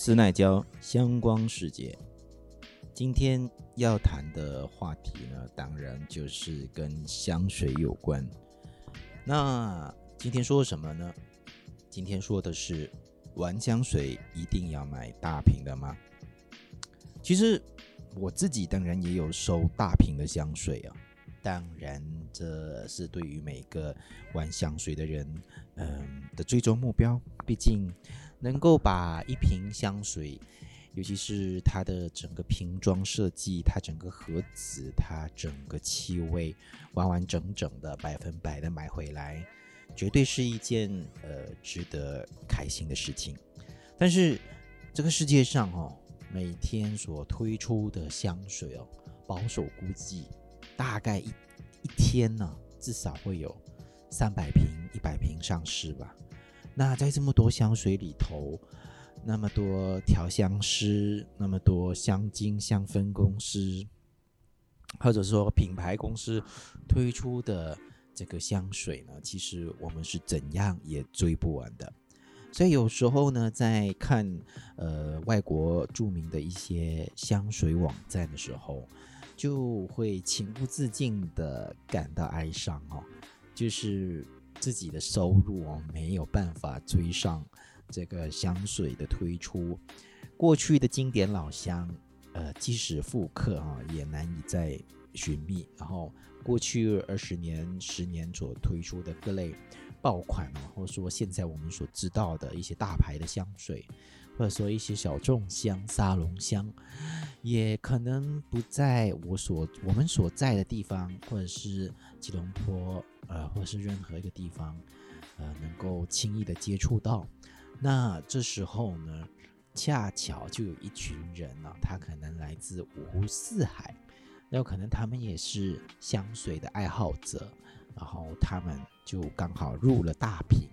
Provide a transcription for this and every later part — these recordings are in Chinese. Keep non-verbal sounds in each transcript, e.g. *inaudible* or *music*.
斯奈胶香光世界，今天要谈的话题呢，当然就是跟香水有关。那今天说什么呢？今天说的是，玩香水一定要买大瓶的吗？其实我自己当然也有收大瓶的香水啊。当然，这是对于每个玩香水的人，嗯的最终目标。毕竟，能够把一瓶香水，尤其是它的整个瓶装设计、它整个盒子、它整个气味，完完整整的、百分百的买回来，绝对是一件呃值得开心的事情。但是，这个世界上哦，每天所推出的香水哦，保守估计。大概一一天呢，至少会有三百瓶、一百瓶上市吧。那在这么多香水里头，那么多调香师，那么多香精、香氛公司，或者说品牌公司推出的这个香水呢，其实我们是怎样也追不完的。所以有时候呢，在看呃外国著名的一些香水网站的时候，就会情不自禁的感到哀伤哦，就是自己的收入哦没有办法追上这个香水的推出，过去的经典老香，呃，即使复刻啊也难以再寻觅。然后过去二十年、十年所推出的各类爆款哦，或者说现在我们所知道的一些大牌的香水。或者说一些小众香、沙龙香，也可能不在我所我们所在的地方，或者是吉隆坡，呃，或者是任何一个地方，呃，能够轻易的接触到。那这时候呢，恰巧就有一群人呢，他可能来自五湖四海，有可能他们也是香水的爱好者，然后他们就刚好入了大瓶。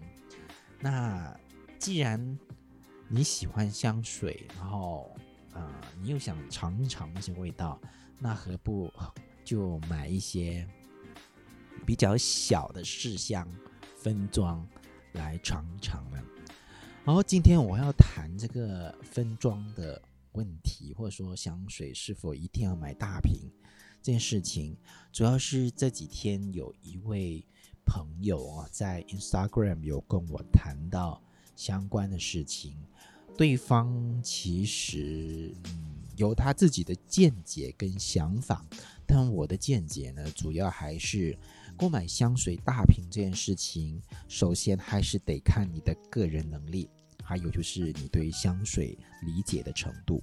那既然你喜欢香水，然后，呃，你又想尝一尝那些味道，那何不就买一些比较小的试香分装来尝一尝呢？然后今天我要谈这个分装的问题，或者说香水是否一定要买大瓶这件事情，主要是这几天有一位朋友啊，在 Instagram 有跟我谈到相关的事情。对方其实嗯有他自己的见解跟想法，但我的见解呢，主要还是购买香水大瓶这件事情，首先还是得看你的个人能力，还有就是你对香水理解的程度。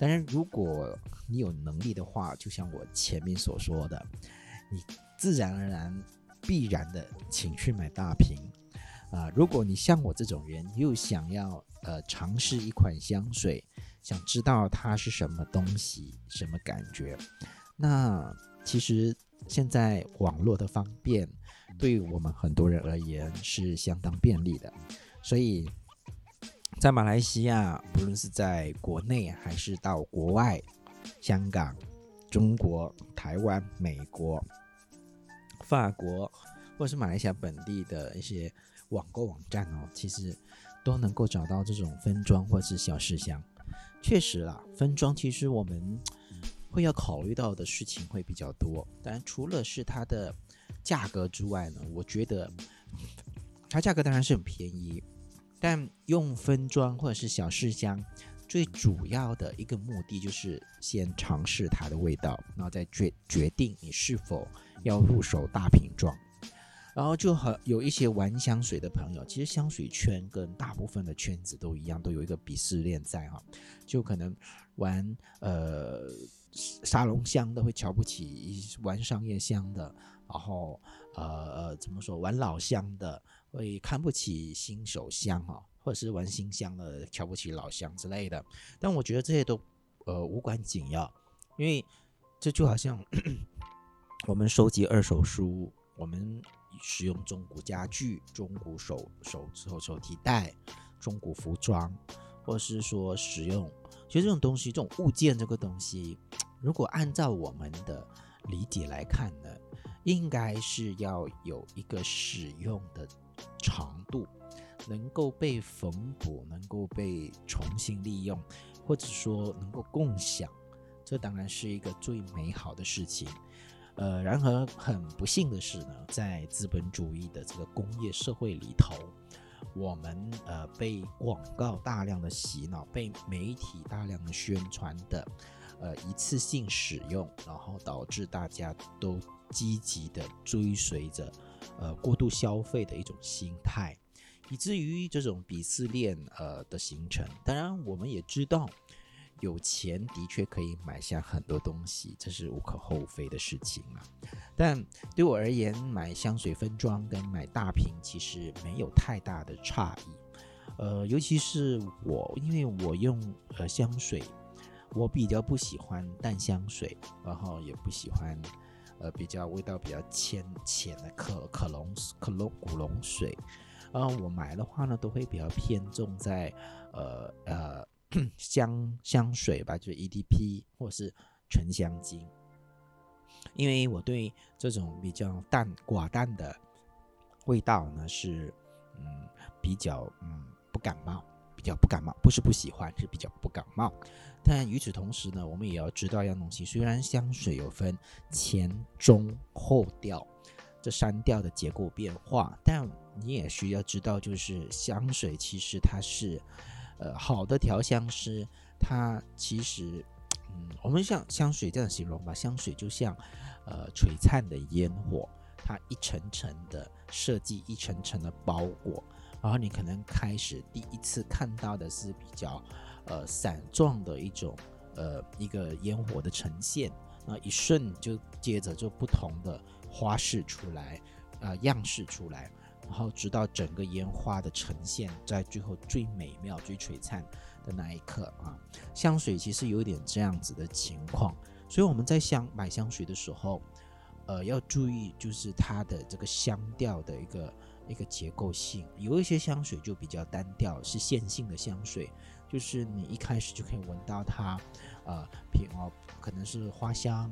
当然，如果你有能力的话，就像我前面所说的，你自然而然必然的请去买大瓶啊。如果你像我这种人，又想要呃，尝试一款香水，想知道它是什么东西、什么感觉。那其实现在网络的方便，对我们很多人而言是相当便利的。所以在马来西亚，不论是在国内还是到国外，香港、中国、台湾、美国、法国，或者是马来西亚本地的一些网购网站哦，其实。都能够找到这种分装或者是小试箱，确实啦，分装其实我们会要考虑到的事情会比较多。当然，除了是它的价格之外呢，我觉得它价格当然是很便宜，但用分装或者是小试香，最主要的一个目的就是先尝试它的味道，然后再决决定你是否要入手大瓶装。然后就和有一些玩香水的朋友，其实香水圈跟大部分的圈子都一样，都有一个鄙视链在哈。就可能玩呃沙龙香的会瞧不起玩商业香的，然后呃呃怎么说玩老乡的会看不起新手香哈，或者是玩新香的瞧不起老乡之类的。但我觉得这些都呃无关紧要，因为这就好像我们收集二手书，我们。使用中古家具、中古手手手手提袋、中古服装，或者是说使用，其实这种东西，这种物件这个东西，如果按照我们的理解来看呢，应该是要有一个使用的长度，能够被缝补，能够被重新利用，或者说能够共享，这当然是一个最美好的事情。呃，然而很不幸的是呢，在资本主义的这个工业社会里头，我们呃被广告大量的洗脑，被媒体大量的宣传的，呃一次性使用，然后导致大家都积极的追随着，呃过度消费的一种心态，以至于这种鄙视链呃的形成。当然，我们也知道。有钱的确可以买下很多东西，这是无可厚非的事情嘛。但对我而言，买香水分装跟买大瓶其实没有太大的差异。呃，尤其是我，因为我用呃香水，我比较不喜欢淡香水，然后也不喜欢呃比较味道比较浅浅的可可龙可龙古龙水。然后我买的话呢，都会比较偏重在呃呃。香香水吧，就是 EDP 或是纯香精，因为我对这种比较淡寡淡的味道呢是嗯比较嗯不感冒，比较不感冒，不是不喜欢，是比较不感冒。但与此同时呢，我们也要知道一样东西，虽然香水有分前中后调这三调的结构变化，但你也需要知道，就是香水其实它是。呃，好的调香师，他其实，嗯，我们像香水这样形容吧，香水就像，呃，璀璨的烟火，它一层层的设计，一层层的包裹，然后你可能开始第一次看到的是比较，呃，散状的一种，呃，一个烟火的呈现，那一瞬就接着就不同的花式出来，啊，样式出来。然后直到整个烟花的呈现，在最后最美妙、最璀璨的那一刻啊，香水其实有点这样子的情况。所以我们在香买香水的时候，呃，要注意就是它的这个香调的一个一个结构性。有一些香水就比较单调，是线性的香水，就是你一开始就可以闻到它，呃，品哦，可能是花香，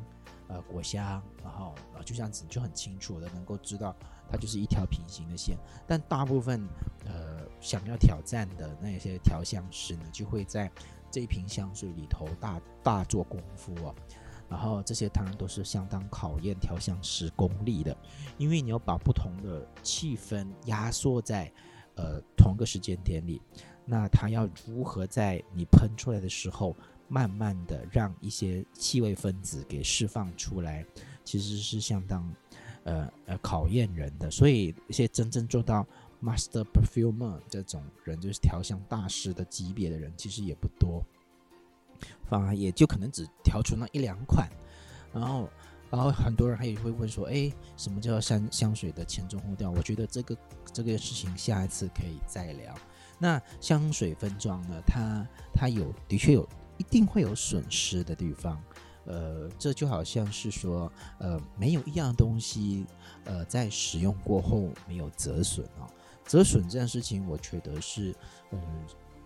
呃，果香，然后呃，就这样子就很清楚的能够知道。它就是一条平行的线，但大部分呃想要挑战的那些调香师呢，就会在这一瓶香水里头大大做功夫哦。然后这些当然都是相当考验调香师功力的，因为你要把不同的气氛压缩在呃同个时间点里，那它要如何在你喷出来的时候，慢慢的让一些气味分子给释放出来，其实是相当。呃呃，考验人的，所以一些真正做到 master perfumer 这种人，就是调香大师的级别的人，其实也不多，反而也就可能只调出那一两款。然后，然后很多人还也会问说，哎，什么叫香香水的前中后调？我觉得这个这个事情下一次可以再聊。那香水分装呢，它它有的确有一定会有损失的地方。呃，这就好像是说，呃，没有一样东西，呃，在使用过后没有折损啊。折损这件事情，我觉得是，嗯，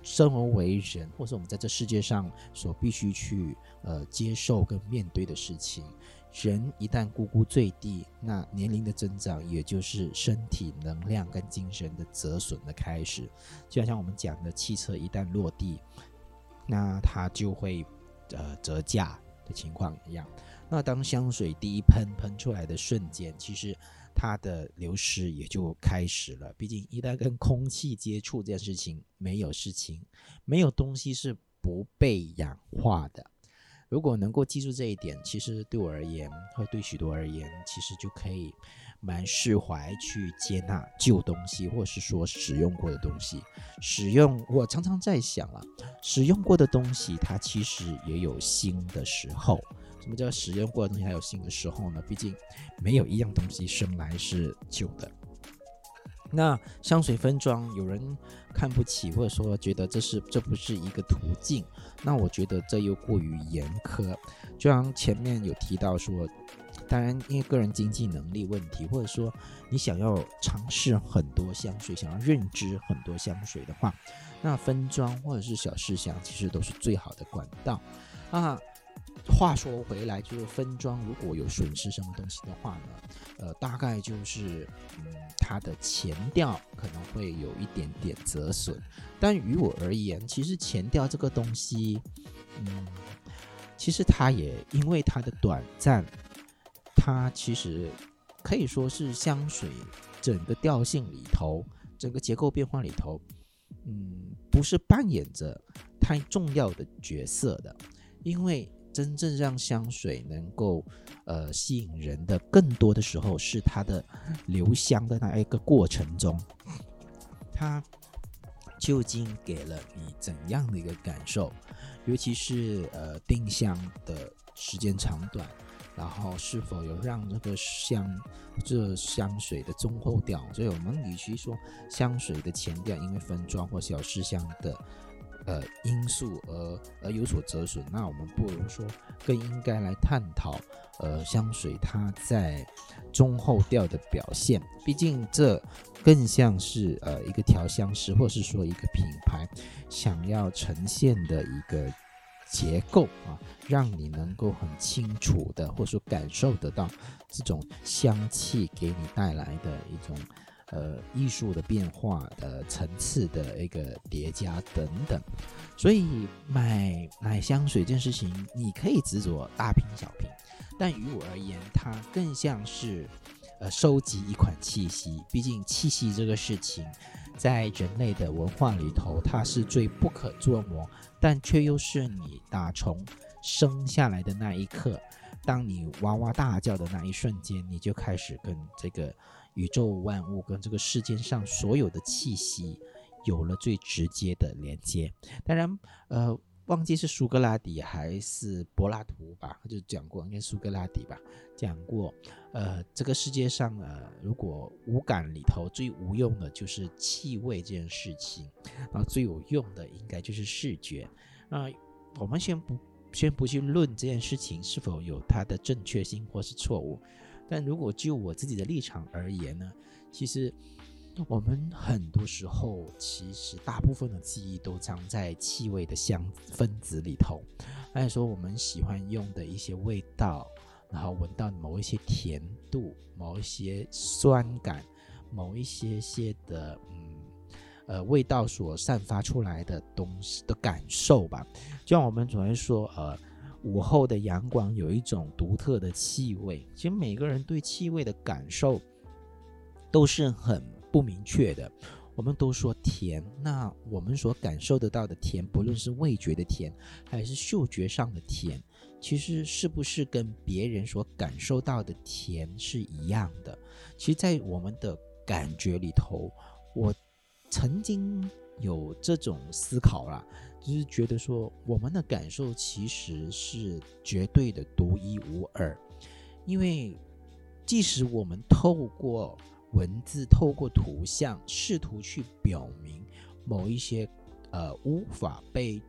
生而为人，或者我们在这世界上所必须去呃接受跟面对的事情。人一旦咕咕坠地，那年龄的增长，也就是身体能量跟精神的折损的开始。就好像我们讲的，汽车一旦落地，那它就会呃折价。的情况一样，那当香水第一喷喷出来的瞬间，其实它的流失也就开始了。毕竟一旦跟空气接触这件事情，没有事情，没有东西是不被氧化的。如果能够记住这一点，其实对我而言，或对许多而言，其实就可以。蛮释怀去接纳旧东西，或是说使用过的东西。使用，我常常在想啊，使用过的东西，它其实也有新的时候。什么叫使用过的东西还有新的时候呢？毕竟没有一样东西生来是旧的。那香水分装，有人看不起，或者说觉得这是这不是一个途径。那我觉得这又过于严苛。就像前面有提到说。当然，因为个人经济能力问题，或者说你想要尝试很多香水，想要认知很多香水的话，那分装或者是小试香其实都是最好的管道啊。话说回来，就是分装如果有损失什么东西的话呢，呃，大概就是嗯，它的前调可能会有一点点折损。但于我而言，其实前调这个东西，嗯，其实它也因为它的短暂，它其实可以说是香水整个调性里头，整个结构变化里头，嗯，不是扮演着太重要的角色的，因为。真正让香水能够呃吸引人的，更多的时候是它的留香的那一个过程中，它究竟给了你怎样的一个感受？尤其是呃定香的时间长短，然后是否有让这个香这香水的中后调？所以我们与其说香水的前调因为分装或小试香的。呃，因素而而有所折损，那我们不如说更应该来探讨，呃，香水它在中后调的表现。毕竟这更像是呃一个调香师，或是说一个品牌想要呈现的一个结构啊，让你能够很清楚的，或者说感受得到这种香气给你带来的一种。呃，艺术的变化的层次的一个叠加等等，所以买买香水这件事情，你可以执着大瓶小瓶，但于我而言，它更像是呃收集一款气息。毕竟气息这个事情，在人类的文化里头，它是最不可捉摸，但却又是你打从生下来的那一刻，当你哇哇大叫的那一瞬间，你就开始跟这个。宇宙万物跟这个世间上所有的气息有了最直接的连接。当然，呃，忘记是苏格拉底还是柏拉图吧，就讲过，应该苏格拉底吧，讲过，呃，这个世界上，呃，如果五感里头最无用的就是气味这件事情，啊，最有用的应该就是视觉。那我们先不先不去论这件事情是否有它的正确性或是错误。但如果就我自己的立场而言呢，其实我们很多时候，其实大部分的记忆都藏在气味的香分子里头。按说我们喜欢用的一些味道，然后闻到某一些甜度、某一些酸感、某一些些的嗯呃味道所散发出来的东西的感受吧。就像我们总会说呃。午后的阳光有一种独特的气味，其实每个人对气味的感受都是很不明确的。我们都说甜，那我们所感受得到的甜，不论是味觉的甜还是嗅觉上的甜，其实是不是跟别人所感受到的甜是一样的？其实，在我们的感觉里头，我曾经有这种思考啦。就是觉得说，我们的感受其实是绝对的独一无二，因为即使我们透过文字、透过图像，试图去表明某一些呃无法被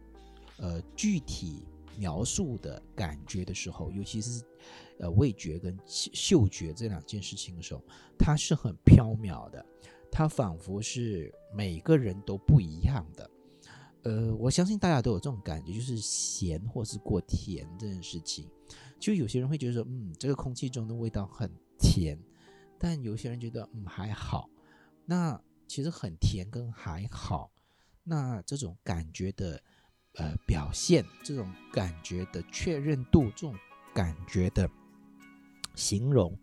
呃具体描述的感觉的时候，尤其是呃味觉跟嗅觉这两件事情的时候，它是很飘渺的，它仿佛是每个人都不一样的。呃，我相信大家都有这种感觉，就是咸或是过甜这件事情。就有些人会觉得说，嗯，这个空气中的味道很甜，但有些人觉得，嗯，还好。那其实很甜跟还好，那这种感觉的呃表现，这种感觉的确认度，这种感觉的形容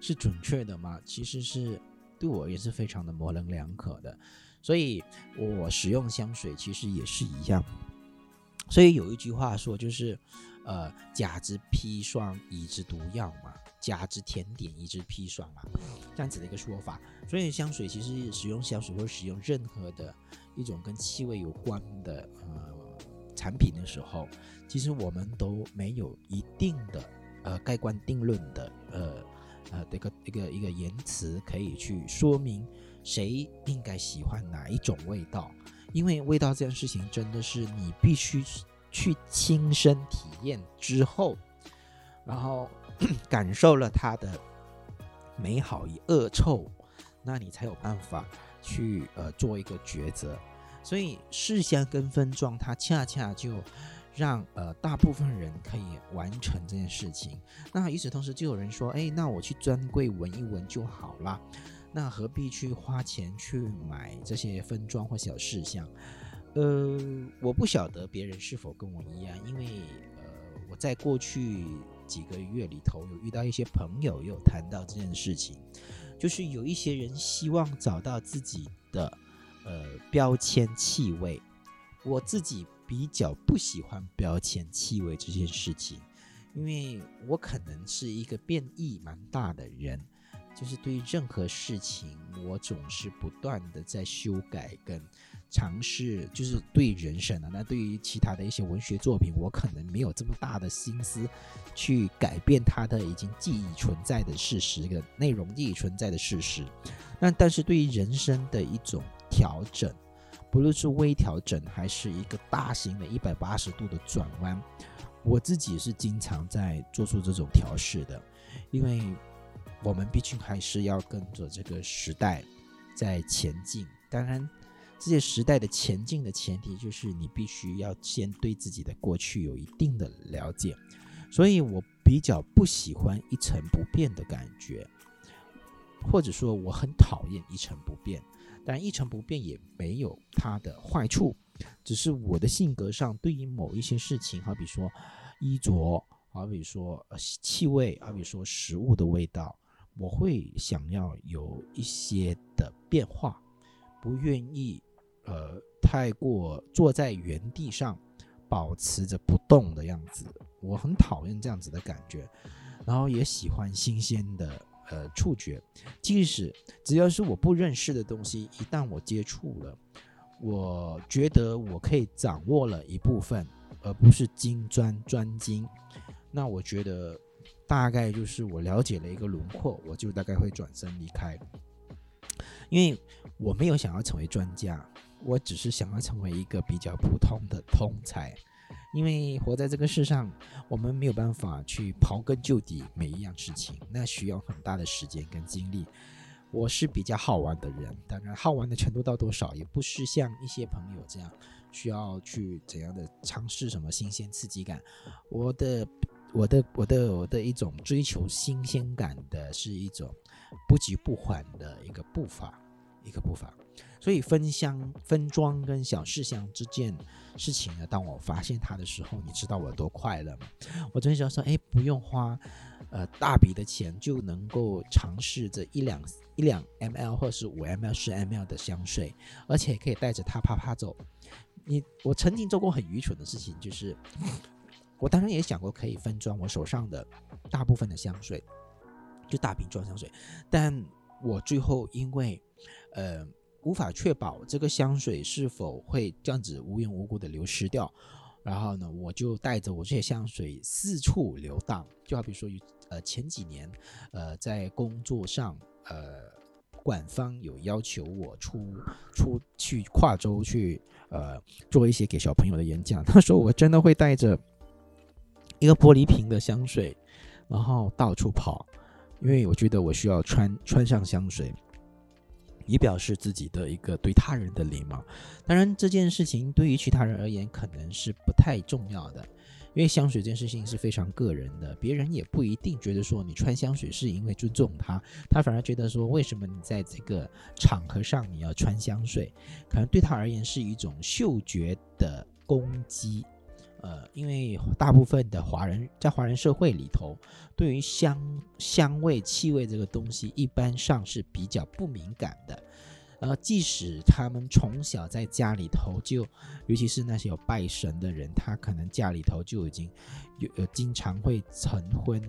是准确的吗？其实是对我也是非常的模棱两可的。所以，我使用香水其实也是一样。所以有一句话说，就是，呃，甲之砒霜，乙之毒药嘛，甲之甜点，乙之砒霜嘛，这样子的一个说法。所以香水其实使用香水或使用任何的一种跟气味有关的呃产品的时候，其实我们都没有一定的呃盖棺定论的呃呃一个一个一个言辞可以去说明。谁应该喜欢哪一种味道？因为味道这件事情真的是你必须去亲身体验之后，然后 *clears throat* 感受了它的美好与恶臭，那你才有办法去呃做一个抉择。所以试香跟分装，它恰恰就让呃大部分人可以完成这件事情。那与此同时，就有人说：“哎，那我去专柜闻一闻就好啦。那何必去花钱去买这些分装或小事项？呃，我不晓得别人是否跟我一样，因为呃我在过去几个月里头有遇到一些朋友有谈到这件事情，就是有一些人希望找到自己的呃标签气味，我自己。比较不喜欢标签气味这件事情，因为我可能是一个变异蛮大的人，就是对于任何事情，我总是不断的在修改跟尝试，就是对人生啊，那对于其他的一些文学作品，我可能没有这么大的心思去改变它的已经记忆存在的事实，个内容记忆存在的事实。那但是对于人生的一种调整。不论是微调整还是一个大型的一百八十度的转弯，我自己是经常在做出这种调试的，因为我们毕竟还是要跟着这个时代在前进。当然，这些时代的前进的前提就是你必须要先对自己的过去有一定的了解，所以我比较不喜欢一成不变的感觉，或者说我很讨厌一成不变。但一成不变也没有它的坏处，只是我的性格上对于某一些事情，好比说衣着，好比说气味，好比说食物的味道，我会想要有一些的变化，不愿意呃太过坐在原地上保持着不动的样子，我很讨厌这样子的感觉，然后也喜欢新鲜的。呃，触觉，即使只要是我不认识的东西，一旦我接触了，我觉得我可以掌握了一部分，而不是精专专精，那我觉得大概就是我了解了一个轮廓，我就大概会转身离开，因为我没有想要成为专家，我只是想要成为一个比较普通的通才。因为活在这个世上，我们没有办法去刨根究底每一样事情，那需要很大的时间跟精力。我是比较好玩的人，当然好玩的程度到多少，也不是像一些朋友这样需要去怎样的尝试什么新鲜刺激感。我的、我的、我的、我的一种追求新鲜感的是一种不急不缓的一个步伐，一个步伐。所以分香、分装跟小事项这件事情呢，当我发现它的时候，你知道我多快乐吗？我真想说，哎，不用花呃大笔的钱就能够尝试这一两一两 ml 或是五 ml、十 ml 的香水，而且可以带着它啪啪走。你我曾经做过很愚蠢的事情，就是我当然也想过可以分装我手上的大部分的香水，就大瓶装香水，但我最后因为呃。无法确保这个香水是否会这样子无缘无故的流失掉，然后呢，我就带着我这些香水四处流荡，就好比说，呃，前几年，呃，在工作上，呃，管方有要求我出出去跨州去，呃，做一些给小朋友的演讲，他说我真的会带着一个玻璃瓶的香水，然后到处跑，因为我觉得我需要穿穿上香水。以表示自己的一个对他人的礼貌。当然，这件事情对于其他人而言可能是不太重要的，因为香水这件事情是非常个人的，别人也不一定觉得说你穿香水是因为尊重他，他反而觉得说为什么你在这个场合上你要穿香水，可能对他而言是一种嗅觉的攻击。呃，因为大部分的华人在华人社会里头，对于香香味、气味这个东西，一般上是比较不敏感的。呃，即使他们从小在家里头就，尤其是那些有拜神的人，他可能家里头就已经有呃经常会成婚，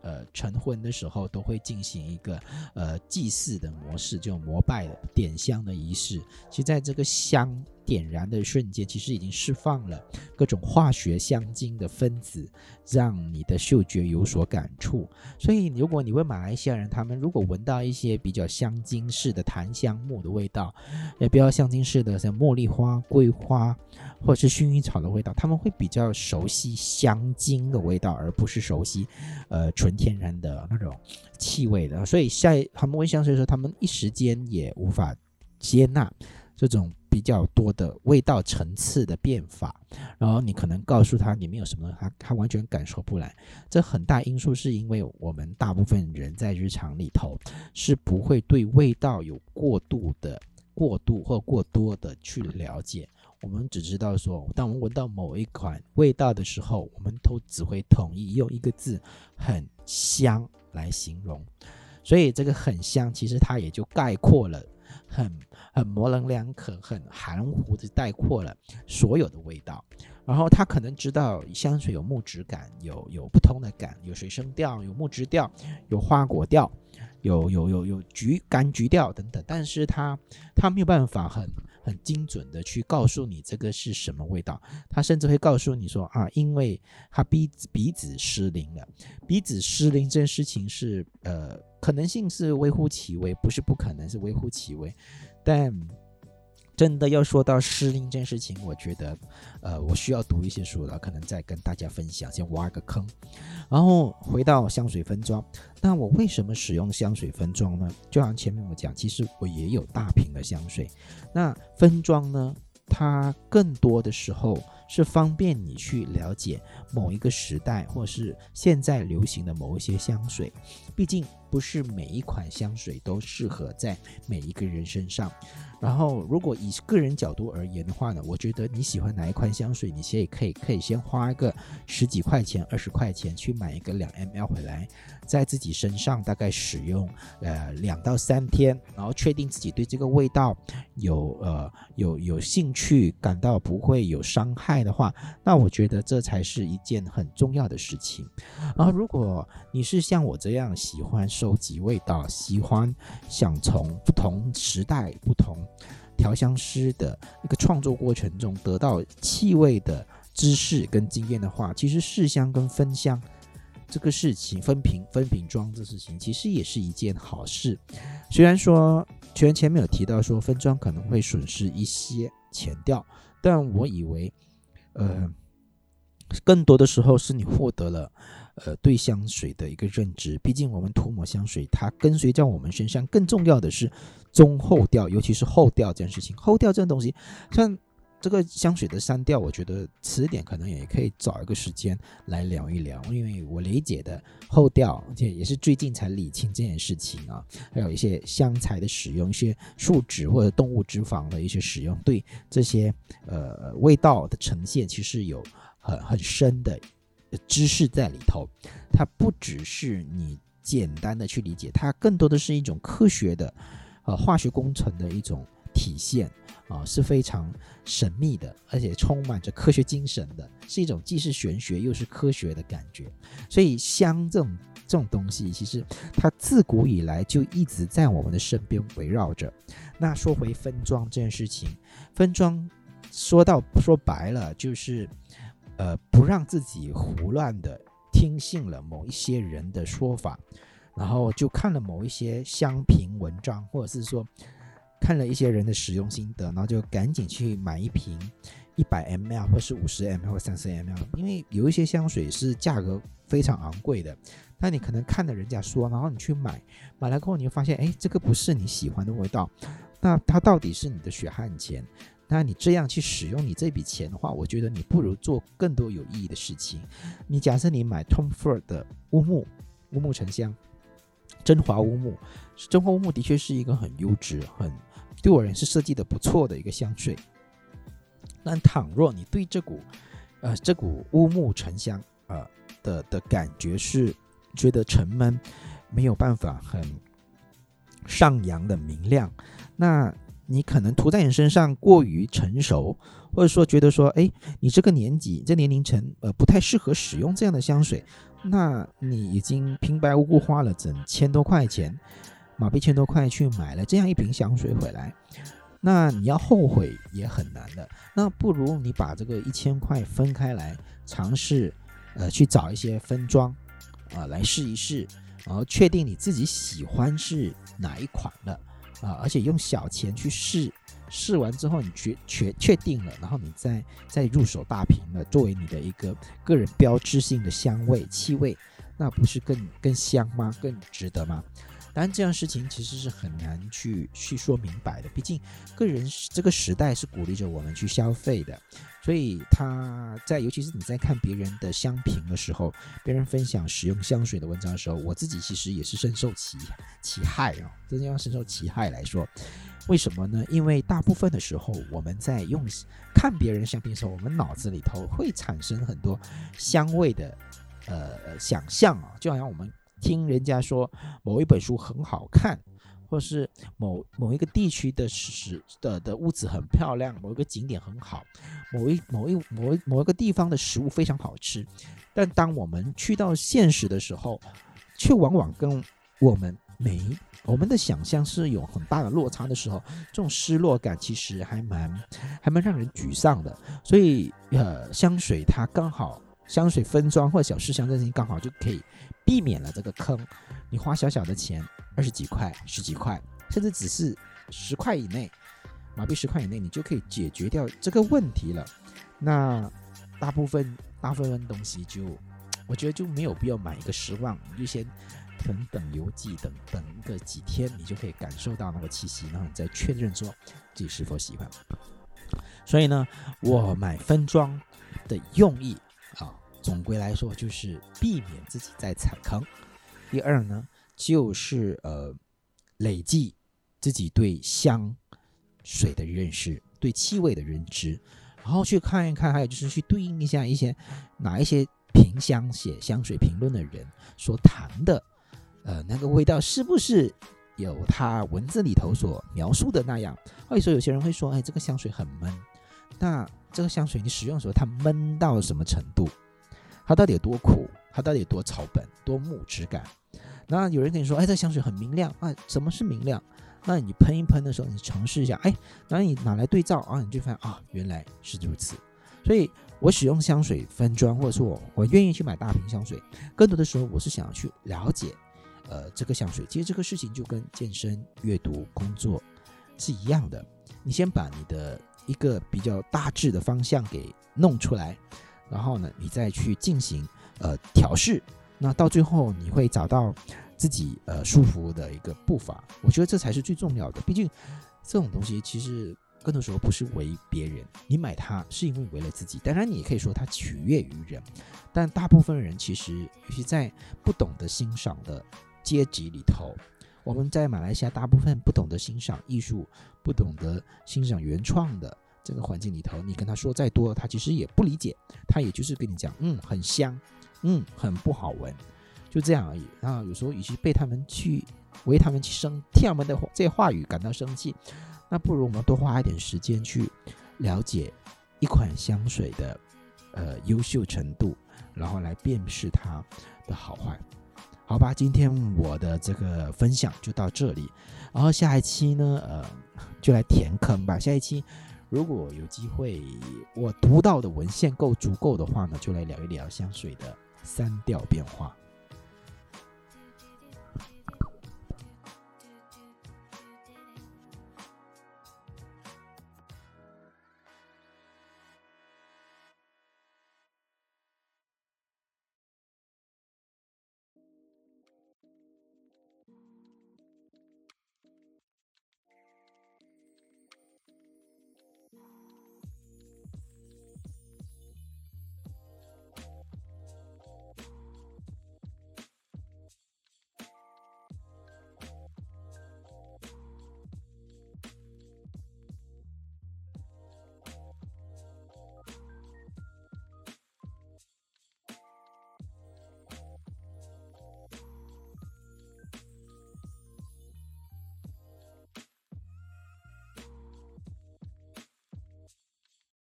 呃成婚的时候都会进行一个呃祭祀的模式，就膜拜的点香的仪式。其实在这个香。点燃的瞬间，其实已经释放了各种化学香精的分子，让你的嗅觉有所感触。所以，如果你问马来西亚人，他们如果闻到一些比较香精式的檀香木的味道，也比较香精式的像茉莉花、桂花或者是薰衣草的味道，他们会比较熟悉香精的味道，而不是熟悉呃纯天然的那种气味的。所以，在他们闻香水的时候，他们一时间也无法接纳这种。比较多的味道层次的变法，然后你可能告诉他里面有什么，他他完全感受不来。这很大因素是因为我们大部分人在日常里头是不会对味道有过度的、过度或过多的去了解。我们只知道说，当我们闻到某一款味道的时候，我们都只会统一用一个字“很香”来形容。所以这个很香，其实它也就概括了很很模棱两可、很含糊的概括了所有的味道。然后他可能知道香水有木质感，有有不同的感，有水生调，有木质调，有花果调，有有有有橘柑橘调等等。但是他他没有办法很。很精准的去告诉你这个是什么味道，他甚至会告诉你说啊，因为他鼻子鼻子失灵了，鼻子失灵这件事情是呃可能性是微乎其微，不是不可能是微乎其微，但。真的要说到失灵这件事情，我觉得，呃，我需要读一些书了，可能再跟大家分享，先挖个坑。然后回到香水分装，那我为什么使用香水分装呢？就像前面我讲，其实我也有大瓶的香水，那分装呢，它更多的时候是方便你去了解某一个时代，或是现在流行的某一些香水，毕竟。不是每一款香水都适合在每一个人身上。然后，如果以个人角度而言的话呢，我觉得你喜欢哪一款香水，你先也可以可以先花个十几块钱、二十块钱去买一个两 ml 回来，在自己身上大概使用呃两到三天，然后确定自己对这个味道有呃有有兴趣，感到不会有伤害的话，那我觉得这才是一件很重要的事情。然后，如果你是像我这样喜欢。收集味道，喜欢想从不同时代、不同调香师的一个创作过程中得到气味的知识跟经验的话，其实试香跟分香这个事情，分瓶分瓶装这事情，其实也是一件好事。虽然说全前面有提到说分装可能会损失一些前调，但我以为，呃，更多的时候是你获得了。呃，对香水的一个认知，毕竟我们涂抹香水，它跟随在我们身上。更重要的是中后调，尤其是后调这件事情。后调这种东西，像这个香水的三调，我觉得迟点可能也可以找一个时间来聊一聊，因为我理解的后调，而且也是最近才理清这件事情啊。还有一些香材的使用，一些树脂或者动物脂肪的一些使用，对这些呃味道的呈现，其实有很很深的。知识在里头，它不只是你简单的去理解，它更多的是一种科学的，呃，化学工程的一种体现啊，是非常神秘的，而且充满着科学精神的，是一种既是玄学又是科学的感觉。所以香这种这种东西，其实它自古以来就一直在我们的身边围绕着。那说回分装这件事情，分装说到说白了就是。呃，不让自己胡乱的听信了某一些人的说法，然后就看了某一些香评文章，或者是说看了一些人的使用心得，然后就赶紧去买一瓶一百 ml 或是五十 ml 或三十 ml，因为有一些香水是价格非常昂贵的，那你可能看了人家说，然后你去买，买了过后你就发现，哎，这个不是你喜欢的味道，那它到底是你的血汗钱？那你这样去使用你这笔钱的话，我觉得你不如做更多有意义的事情。你假设你买 Tom Ford 的乌木乌木沉香，真华乌木，真华乌木的确是一个很优质、很对我人是设计的不错的一个香水。但倘若你对这股呃这股乌木沉香呃的的感觉是觉得沉闷，没有办法很上扬的明亮，那。你可能涂在你身上过于成熟，或者说觉得说，哎，你这个年纪、这年龄层，呃，不太适合使用这样的香水。那你已经平白无故花了整千多块钱，马币千多块去买了这样一瓶香水回来，那你要后悔也很难的。那不如你把这个一千块分开来，尝试，呃，去找一些分装，啊，来试一试，然后确定你自己喜欢是哪一款的。啊，而且用小钱去试，试完之后你确确确定了，然后你再再入手大瓶的，作为你的一个个人标志性的香味气味，那不是更更香吗？更值得吗？当然，这样事情其实是很难去去说明白的。毕竟，个人这个时代是鼓励着我们去消费的，所以他在尤其是你在看别人的香评的时候，别人分享使用香水的文章的时候，我自己其实也是深受其其害啊，真的要深受其害来说。为什么呢？因为大部分的时候，我们在用看别人香评的时候，我们脑子里头会产生很多香味的呃想象啊，就好像我们听人家说某一本书很好看，或是某某一个地区的食的的屋子很漂亮，某一个景点很好，某一某一某一某一个地方的食物非常好吃，但当我们去到现实的时候，却往往跟我们没。我们的想象是有很大的落差的时候，这种失落感其实还蛮还蛮让人沮丧的。所以，呃，香水它刚好，香水分装或者小试香这些刚好就可以避免了这个坑。你花小小的钱，二十几块、十几块，甚至只是十块以内，马币十块以内，你就可以解决掉这个问题了。那大部分大部分东西就，我觉得就没有必要买一个失望，你就先。等等邮寄，等等个几天，你就可以感受到那个气息，然后你再确认说自己是否喜欢。所以呢，我买分装的用意，总归来说就是避免自己再踩坑。第二呢，就是呃累计自己对香水的认识，对气味的认知，然后去看一看，还有就是去对应一下一些哪一些评香写香水评论的人所谈的。呃，那个味道是不是有他文字里头所描述的那样？或者说，有些人会说，哎，这个香水很闷。那这个香水你使用的时候，它闷到什么程度？它到底有多苦？它到底有多草本、多木质感？那有人跟你说，哎，这香水很明亮啊？什么是明亮？那你喷一喷的时候，你尝试一下，哎，然后你拿来对照啊，你就发现啊，原来是如此。所以我使用香水分装，或者说我我愿意去买大瓶香水，更多的时候我是想要去了解。呃，这个香水其实这个事情就跟健身、阅读、工作是一样的。你先把你的一个比较大致的方向给弄出来，然后呢，你再去进行呃调试。那到最后你会找到自己呃舒服的一个步伐。我觉得这才是最重要的。毕竟这种东西其实更多时候不是为别人，你买它是因为为了自己。当然，你也可以说它取悦于人，但大部分人其实尤其在不懂得欣赏的。阶级里头，我们在马来西亚大部分不懂得欣赏艺术，不懂得欣赏原创的这个环境里头，你跟他说再多，他其实也不理解，他也就是跟你讲，嗯，很香，嗯，很不好闻，就这样而已。然后有时候与其被他们去为他们去生听他们的这话语感到生气，那不如我们多花一点时间去了解一款香水的呃优秀程度，然后来辨识它的好坏。好吧，今天我的这个分享就到这里，然后下一期呢，呃，就来填坑吧。下一期如果有机会，我读到的文献够足够的话呢，就来聊一聊香水的三调变化。